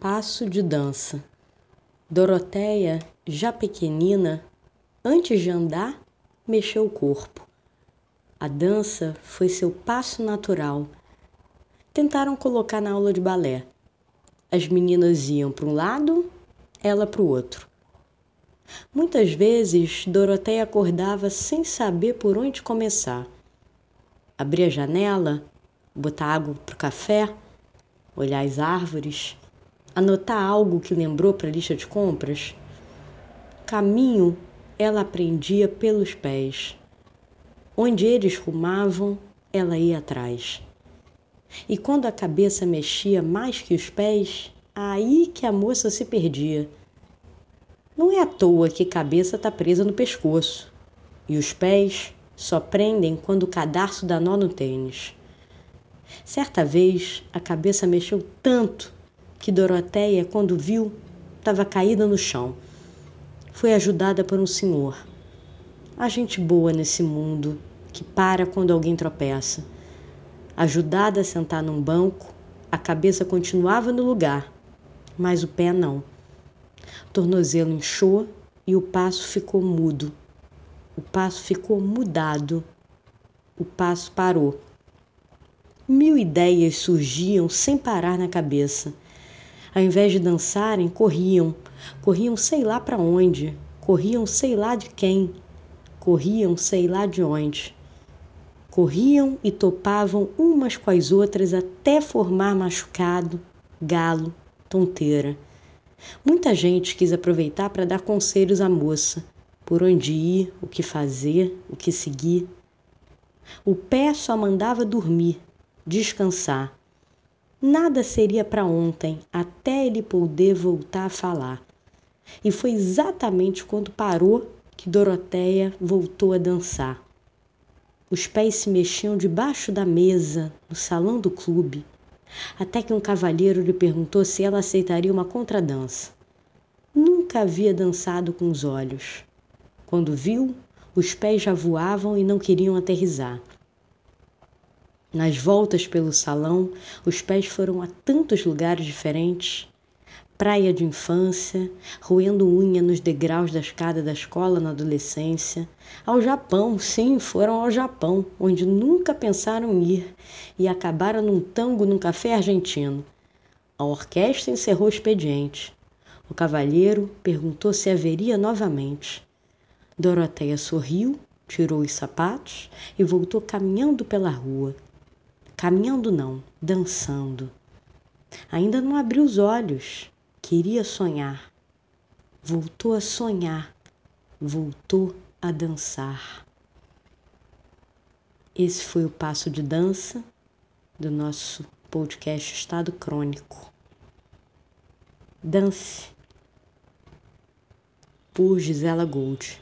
Passo de dança. Doroteia, já pequenina, antes de andar, mexeu o corpo. A dança foi seu passo natural. Tentaram colocar na aula de balé. As meninas iam para um lado, ela para o outro. Muitas vezes, Doroteia acordava sem saber por onde começar. Abria a janela, botar água para o café, olhar as árvores, anotar algo que lembrou para a lista de compras. Caminho ela aprendia pelos pés. Onde eles rumavam, ela ia atrás. E quando a cabeça mexia mais que os pés, aí que a moça se perdia. Não é à toa que cabeça está presa no pescoço e os pés só prendem quando o cadarço dá nó no tênis. Certa vez a cabeça mexeu tanto que Doroteia, quando viu, estava caída no chão. Foi ajudada por um senhor. A gente boa nesse mundo que para quando alguém tropeça. Ajudada a sentar num banco, a cabeça continuava no lugar, mas o pé não. O tornozelo inchou e o passo ficou mudo. O passo ficou mudado. O passo parou. Mil ideias surgiam sem parar na cabeça. Ao invés de dançarem, corriam. Corriam sei lá para onde. Corriam sei lá de quem. Corriam sei lá de onde. Corriam e topavam umas com as outras até formar machucado, galo, tonteira. Muita gente quis aproveitar para dar conselhos à moça, por onde ir, o que fazer, o que seguir. O pé só mandava dormir, descansar. Nada seria para ontem até ele poder voltar a falar. E foi exatamente quando parou que Doroteia voltou a dançar. Os pés se mexiam debaixo da mesa, no salão do clube, até que um cavalheiro lhe perguntou se ela aceitaria uma contradança. Nunca havia dançado com os olhos. Quando viu, os pés já voavam e não queriam aterrizar. Nas voltas pelo salão, os pés foram a tantos lugares diferentes praia de infância, roendo unha nos degraus da escada da escola na adolescência, ao Japão, sim, foram ao Japão, onde nunca pensaram ir e acabaram num tango num café argentino. A orquestra encerrou o expediente. O cavalheiro perguntou se haveria novamente. Doroteia sorriu, tirou os sapatos e voltou caminhando pela rua. Caminhando não, dançando. Ainda não abriu os olhos. Queria sonhar. Voltou a sonhar. Voltou a dançar. Esse foi o passo de dança do nosso podcast Estado Crônico. Dance por Gisela Gold.